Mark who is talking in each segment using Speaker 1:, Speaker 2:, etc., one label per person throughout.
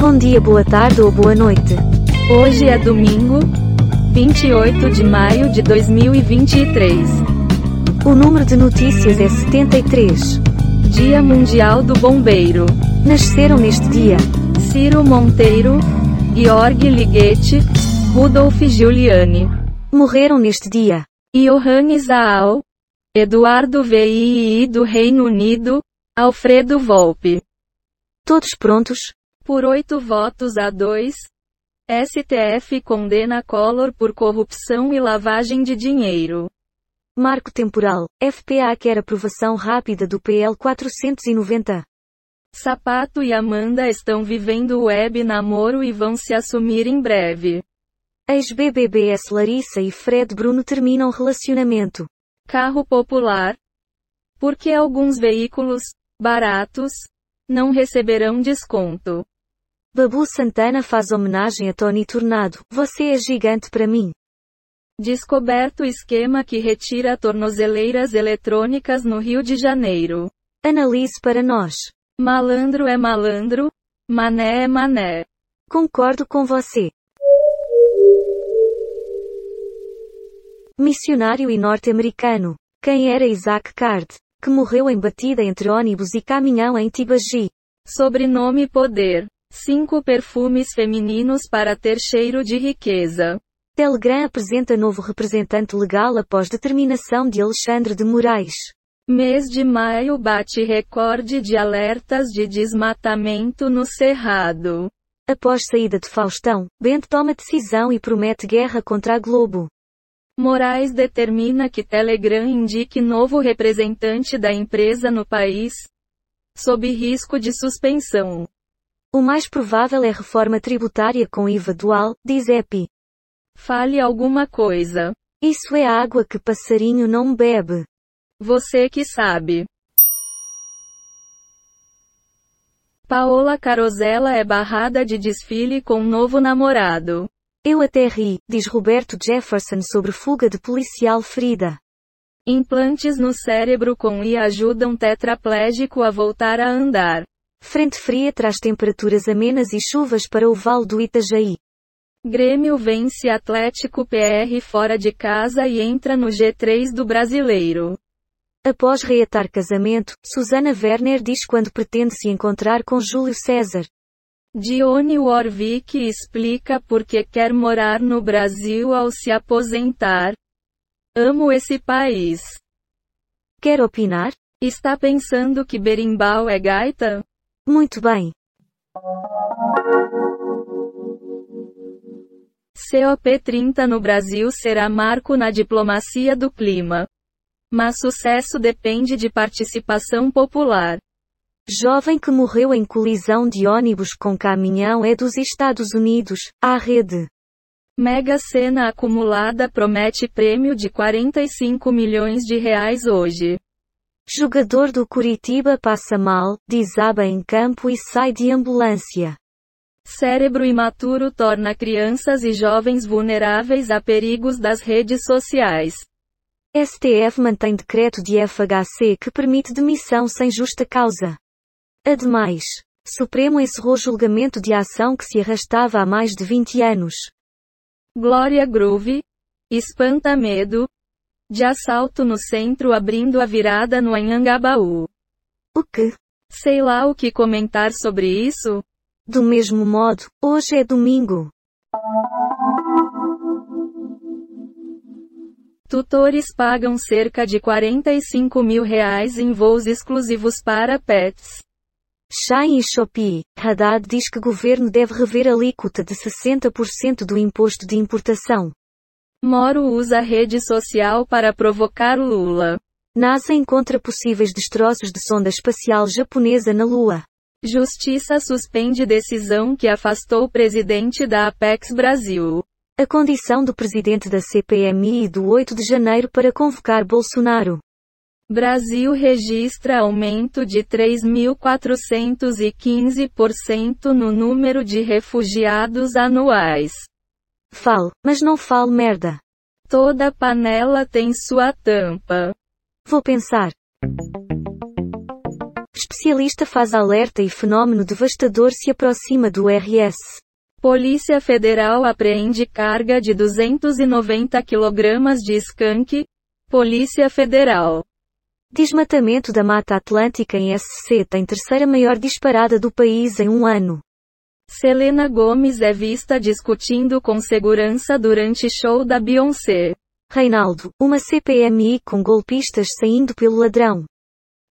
Speaker 1: Bom dia, boa tarde ou boa noite.
Speaker 2: Hoje é domingo, 28 de maio de 2023.
Speaker 1: O número de notícias é 73.
Speaker 2: Dia Mundial do Bombeiro.
Speaker 1: Nasceram neste dia
Speaker 2: Ciro Monteiro, Georg Ligeti, Rudolf Giuliani,
Speaker 1: morreram neste dia
Speaker 2: Johannes Aal, Eduardo VII do Reino Unido, Alfredo Volpe.
Speaker 1: todos prontos.
Speaker 2: Por oito votos a dois, STF condena Collor por corrupção e lavagem de dinheiro.
Speaker 1: Marco temporal. FPA quer aprovação rápida do PL 490.
Speaker 2: Sapato e Amanda estão vivendo web namoro e vão se assumir em breve.
Speaker 1: Ex-BBBS Larissa e Fred Bruno terminam relacionamento.
Speaker 2: Carro popular. Porque alguns veículos, baratos, não receberão desconto.
Speaker 1: Babu Santana faz homenagem a Tony Tornado. Você é gigante para mim.
Speaker 2: Descoberto esquema que retira tornozeleiras eletrônicas no Rio de Janeiro.
Speaker 1: Analise para nós.
Speaker 2: Malandro é malandro, mané é mané.
Speaker 1: Concordo com você. Missionário e norte-americano. Quem era Isaac Card? Que morreu em batida entre ônibus e caminhão em Tibagi.
Speaker 2: Sobrenome poder. Cinco perfumes femininos para ter cheiro de riqueza.
Speaker 1: Telegram apresenta novo representante legal após determinação de Alexandre de Moraes.
Speaker 2: Mês de maio bate recorde de alertas de desmatamento no Cerrado.
Speaker 1: Após saída de Faustão, Bento toma decisão e promete guerra contra a Globo.
Speaker 2: Moraes determina que Telegram indique novo representante da empresa no país, sob risco de suspensão.
Speaker 1: O mais provável é reforma tributária com IVA dual, diz EPI.
Speaker 2: Fale alguma coisa.
Speaker 1: Isso é água que passarinho não bebe.
Speaker 2: Você que sabe. Paola Carosella é barrada de desfile com novo namorado.
Speaker 1: Eu até ri, diz Roberto Jefferson sobre fuga de policial ferida.
Speaker 2: Implantes no cérebro com I ajudam tetraplégico a voltar a andar.
Speaker 1: Frente fria traz temperaturas amenas e chuvas para o Vale do Itajaí.
Speaker 2: Grêmio vence Atlético PR fora de casa e entra no G3 do Brasileiro.
Speaker 1: Após reatar casamento, Susana Werner diz quando pretende se encontrar com Júlio César.
Speaker 2: Dione Warwick explica por que quer morar no Brasil ao se aposentar. Amo esse país.
Speaker 1: Quer opinar?
Speaker 2: Está pensando que berimbau é gaita?
Speaker 1: Muito bem.
Speaker 2: COP30 no Brasil será marco na diplomacia do clima. Mas sucesso depende de participação popular.
Speaker 1: Jovem que morreu em colisão de ônibus com caminhão é dos Estados Unidos, à rede.
Speaker 2: Mega Sena acumulada promete prêmio de 45 milhões de reais hoje.
Speaker 1: Jogador do Curitiba passa mal, desaba em campo e sai de ambulância.
Speaker 2: Cérebro imaturo torna crianças e jovens vulneráveis a perigos das redes sociais.
Speaker 1: STF mantém decreto de FHC que permite demissão sem justa causa. Ademais, Supremo encerrou julgamento de ação que se arrastava há mais de 20 anos.
Speaker 2: Glória Groove. Espanta medo. De assalto no centro abrindo a virada no Anhangabaú.
Speaker 1: O que?
Speaker 2: Sei lá o que comentar sobre isso.
Speaker 1: Do mesmo modo, hoje é domingo.
Speaker 2: Tutores pagam cerca de 45 mil reais em voos exclusivos para pets.
Speaker 1: Shine e Shopee, Haddad diz que governo deve rever a alíquota de 60% do imposto de importação.
Speaker 2: Moro usa rede social para provocar Lula.
Speaker 1: NASA encontra possíveis destroços de sonda espacial japonesa na Lua.
Speaker 2: Justiça suspende decisão que afastou o presidente da Apex Brasil.
Speaker 1: A condição do presidente da CPMI do 8 de janeiro para convocar Bolsonaro.
Speaker 2: Brasil registra aumento de 3.415% no número de refugiados anuais.
Speaker 1: Fale, mas não fale merda.
Speaker 2: Toda panela tem sua tampa.
Speaker 1: Vou pensar. Especialista faz alerta e fenômeno devastador se aproxima do RS.
Speaker 2: Polícia Federal apreende carga de 290 kg de skunk. Polícia Federal.
Speaker 1: Desmatamento da Mata Atlântica em SC tem terceira maior disparada do país em um ano.
Speaker 2: Selena Gomes é vista discutindo com segurança durante show da Beyoncé.
Speaker 1: Reinaldo, uma CPMI com golpistas saindo pelo ladrão.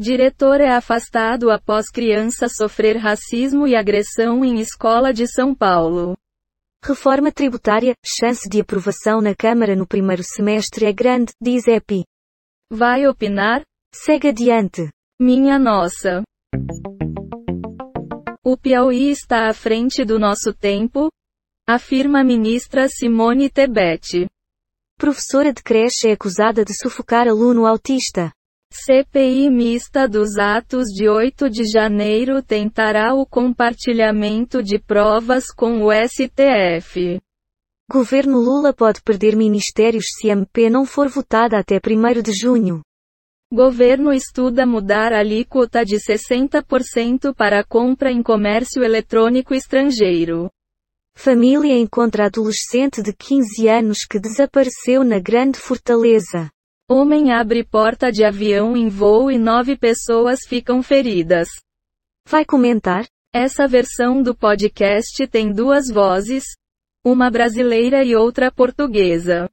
Speaker 2: Diretor é afastado após criança sofrer racismo e agressão em escola de São Paulo.
Speaker 1: Reforma tributária, chance de aprovação na Câmara no primeiro semestre é grande, diz EPI.
Speaker 2: Vai opinar?
Speaker 1: Segue adiante.
Speaker 2: Minha nossa. O Piauí está à frente do nosso tempo? Afirma a ministra Simone Tebet.
Speaker 1: Professora de creche é acusada de sufocar aluno autista.
Speaker 2: CPI mista dos atos de 8 de janeiro tentará o compartilhamento de provas com o STF.
Speaker 1: Governo Lula pode perder ministérios se MP não for votada até 1 de junho.
Speaker 2: Governo estuda mudar a alíquota de 60% para compra em comércio eletrônico estrangeiro.
Speaker 1: Família encontra adolescente de 15 anos que desapareceu na Grande Fortaleza.
Speaker 2: Homem abre porta de avião em voo e nove pessoas ficam feridas.
Speaker 1: Vai comentar?
Speaker 2: Essa versão do podcast tem duas vozes, uma brasileira e outra portuguesa.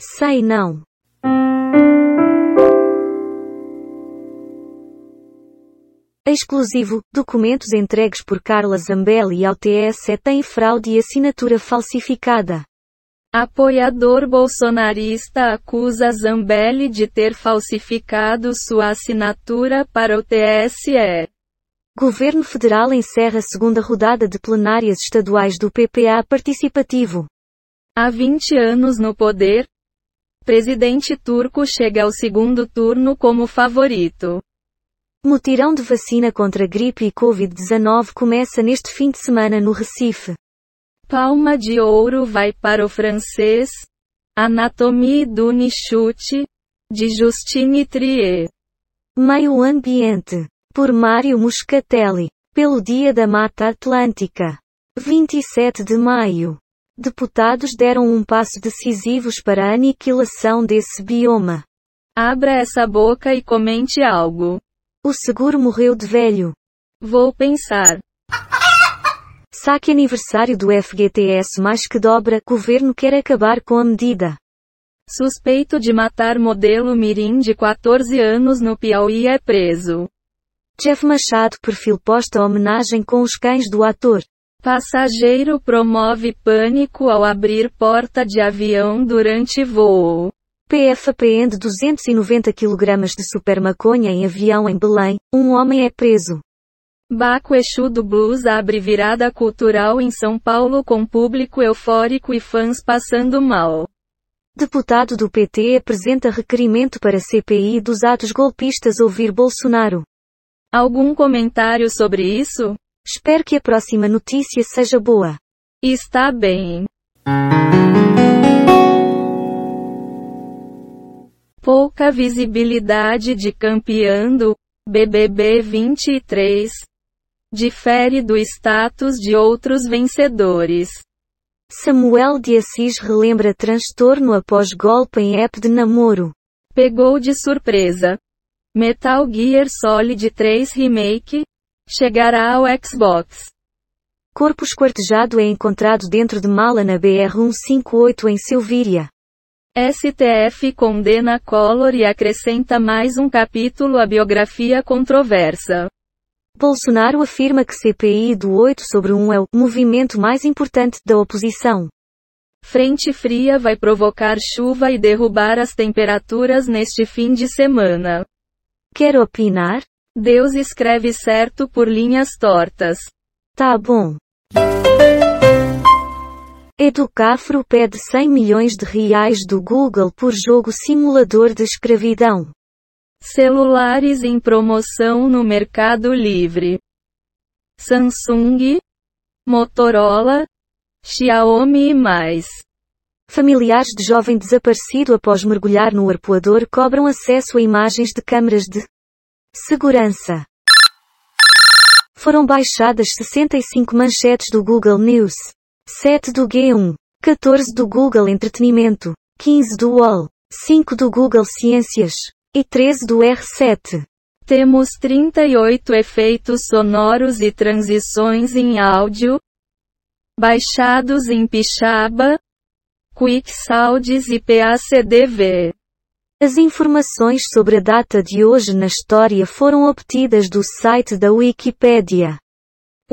Speaker 1: Sei não. Exclusivo, documentos entregues por Carla Zambelli ao TSE têm fraude e assinatura falsificada.
Speaker 2: Apoiador bolsonarista acusa Zambelli de ter falsificado sua assinatura para o TSE.
Speaker 1: Governo Federal encerra segunda rodada de plenárias estaduais do PPA participativo.
Speaker 2: Há 20 anos no poder, presidente turco chega ao segundo turno como favorito.
Speaker 1: Mutirão de vacina contra gripe e Covid-19 começa neste fim de semana no Recife.
Speaker 2: Palma de ouro vai para o francês. Anatomie do Nichute, de Justine Trier.
Speaker 1: Meio Ambiente. Por Mário Muscatelli. Pelo Dia da Mata Atlântica. 27 de maio. Deputados deram um passo decisivos para a aniquilação desse bioma.
Speaker 2: Abra essa boca e comente algo.
Speaker 1: O seguro morreu de velho.
Speaker 2: Vou pensar.
Speaker 1: Saque aniversário do FGTS mais que dobra, governo quer acabar com a medida.
Speaker 2: Suspeito de matar modelo Mirim de 14 anos no Piauí é preso.
Speaker 1: Jeff Machado perfil posta homenagem com os cães do ator.
Speaker 2: Passageiro promove pânico ao abrir porta de avião durante voo.
Speaker 1: PF apreende 290 kg de super maconha em avião em Belém, um homem é preso.
Speaker 2: Baco Exu do Blues abre virada cultural em São Paulo com público eufórico e fãs passando mal.
Speaker 1: Deputado do PT apresenta requerimento para CPI dos atos golpistas ouvir Bolsonaro.
Speaker 2: Algum comentário sobre isso?
Speaker 1: Espero que a próxima notícia seja boa.
Speaker 2: Está bem. Pouca visibilidade de campeão do BBB 23. Difere do status de outros vencedores.
Speaker 1: Samuel de Assis relembra transtorno após golpe em app de namoro.
Speaker 2: Pegou de surpresa. Metal Gear Solid 3 Remake chegará ao Xbox.
Speaker 1: Corpo esquartejado é encontrado dentro de mala na BR-158 em Silvíria.
Speaker 2: STF condena Collor e acrescenta mais um capítulo à biografia controversa.
Speaker 1: Bolsonaro afirma que CPI do 8 sobre 1 é o movimento mais importante da oposição.
Speaker 2: Frente fria vai provocar chuva e derrubar as temperaturas neste fim de semana.
Speaker 1: Quer opinar?
Speaker 2: Deus escreve certo por linhas tortas.
Speaker 1: Tá bom. Educafro pede 100 milhões de reais do Google por jogo simulador de escravidão.
Speaker 2: Celulares em promoção no Mercado Livre. Samsung, Motorola, Xiaomi e mais.
Speaker 1: Familiares de jovem desaparecido após mergulhar no arpoador cobram acesso a imagens de câmeras de segurança. Foram baixadas 65 manchetes do Google News, 7 do G1, 14 do Google Entretenimento, 15 do UOL, 5 do Google Ciências e 13 do R7.
Speaker 2: Temos 38 efeitos sonoros e transições em áudio, baixados em Pixaba, QuickSounds e PACDV.
Speaker 1: As informações sobre a data de hoje na história foram obtidas do site da Wikipédia.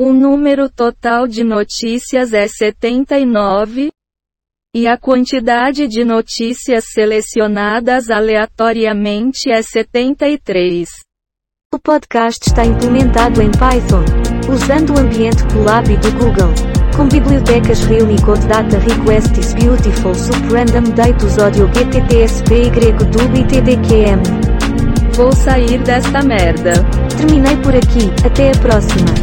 Speaker 2: O número total de notícias é 79, e a quantidade de notícias selecionadas aleatoriamente é 73.
Speaker 1: O podcast está implementado em Python, usando o ambiente Colab do Google com bibliotecas Reunicode Data Requests Beautiful Sup Random Datus Audio GTTSP YDUB e TDQM.
Speaker 2: Vou sair desta merda.
Speaker 1: Terminei por aqui, até a próxima.